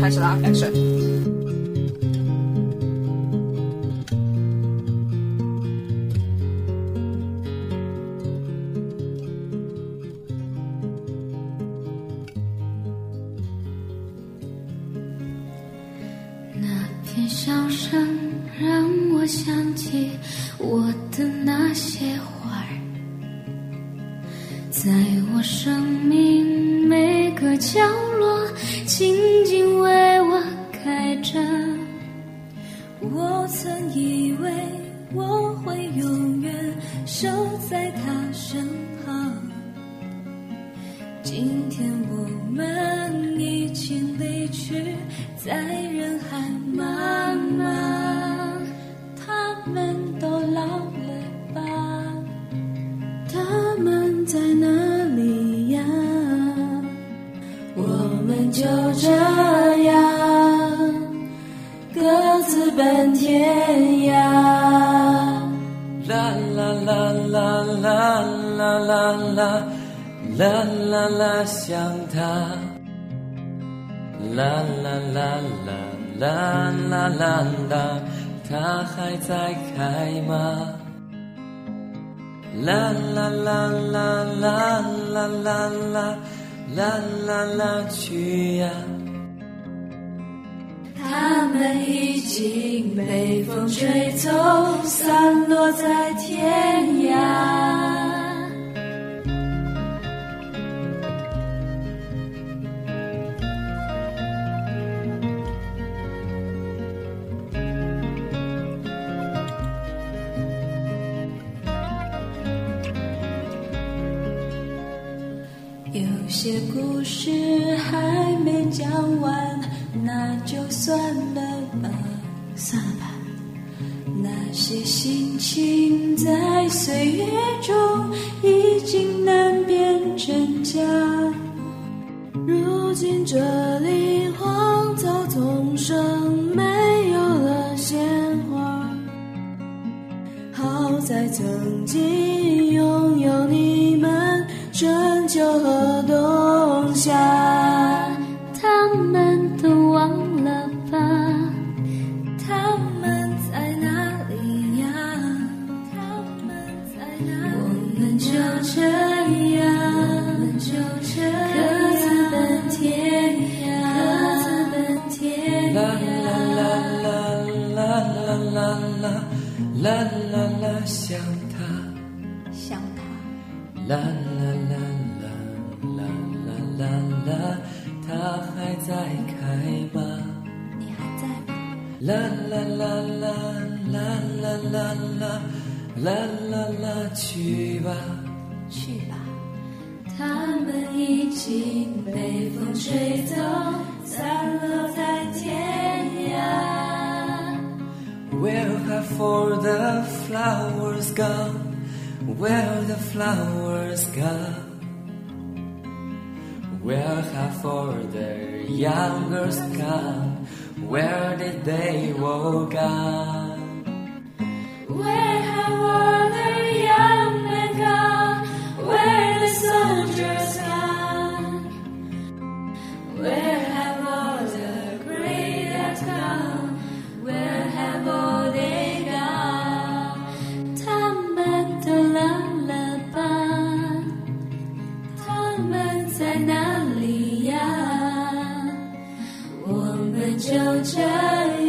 开始了啊，开始。那片笑声让我想起我的那些花儿，在我生命每个角落静静为我开着。我曾以为我会永远守在他身旁，今天奔天涯。啦啦啦啦啦啦啦啦啦啦啦，想他。啦啦啦啦啦啦啦啦，他还在开吗？啦啦啦啦啦啦啦啦啦啦啦，去呀！他们已经被风吹走，散落在天涯。有些故事还没讲完，那就算了吧，算了吧，那些心情在岁月中已经难变真假。如今这里荒草丛生，没有了鲜花。好在曾经拥有你们春秋和冬夏。们就这样，我们就这样，各自奔天涯，各自奔天啦涯。啦啦啦啦啦啦啦啦啦，想他。想他，啦啦啦啦啦啦啦啦，他还在开吗？你还在吗？啦啦啦啦啦啦啦啦啦啦啦，去吧。去吧，他们已经被风吹走，散落在天涯。 Where have all the flowers gone? Where the flowers gone? Where have all the young girls gone? Where did they all gone? Where 就这样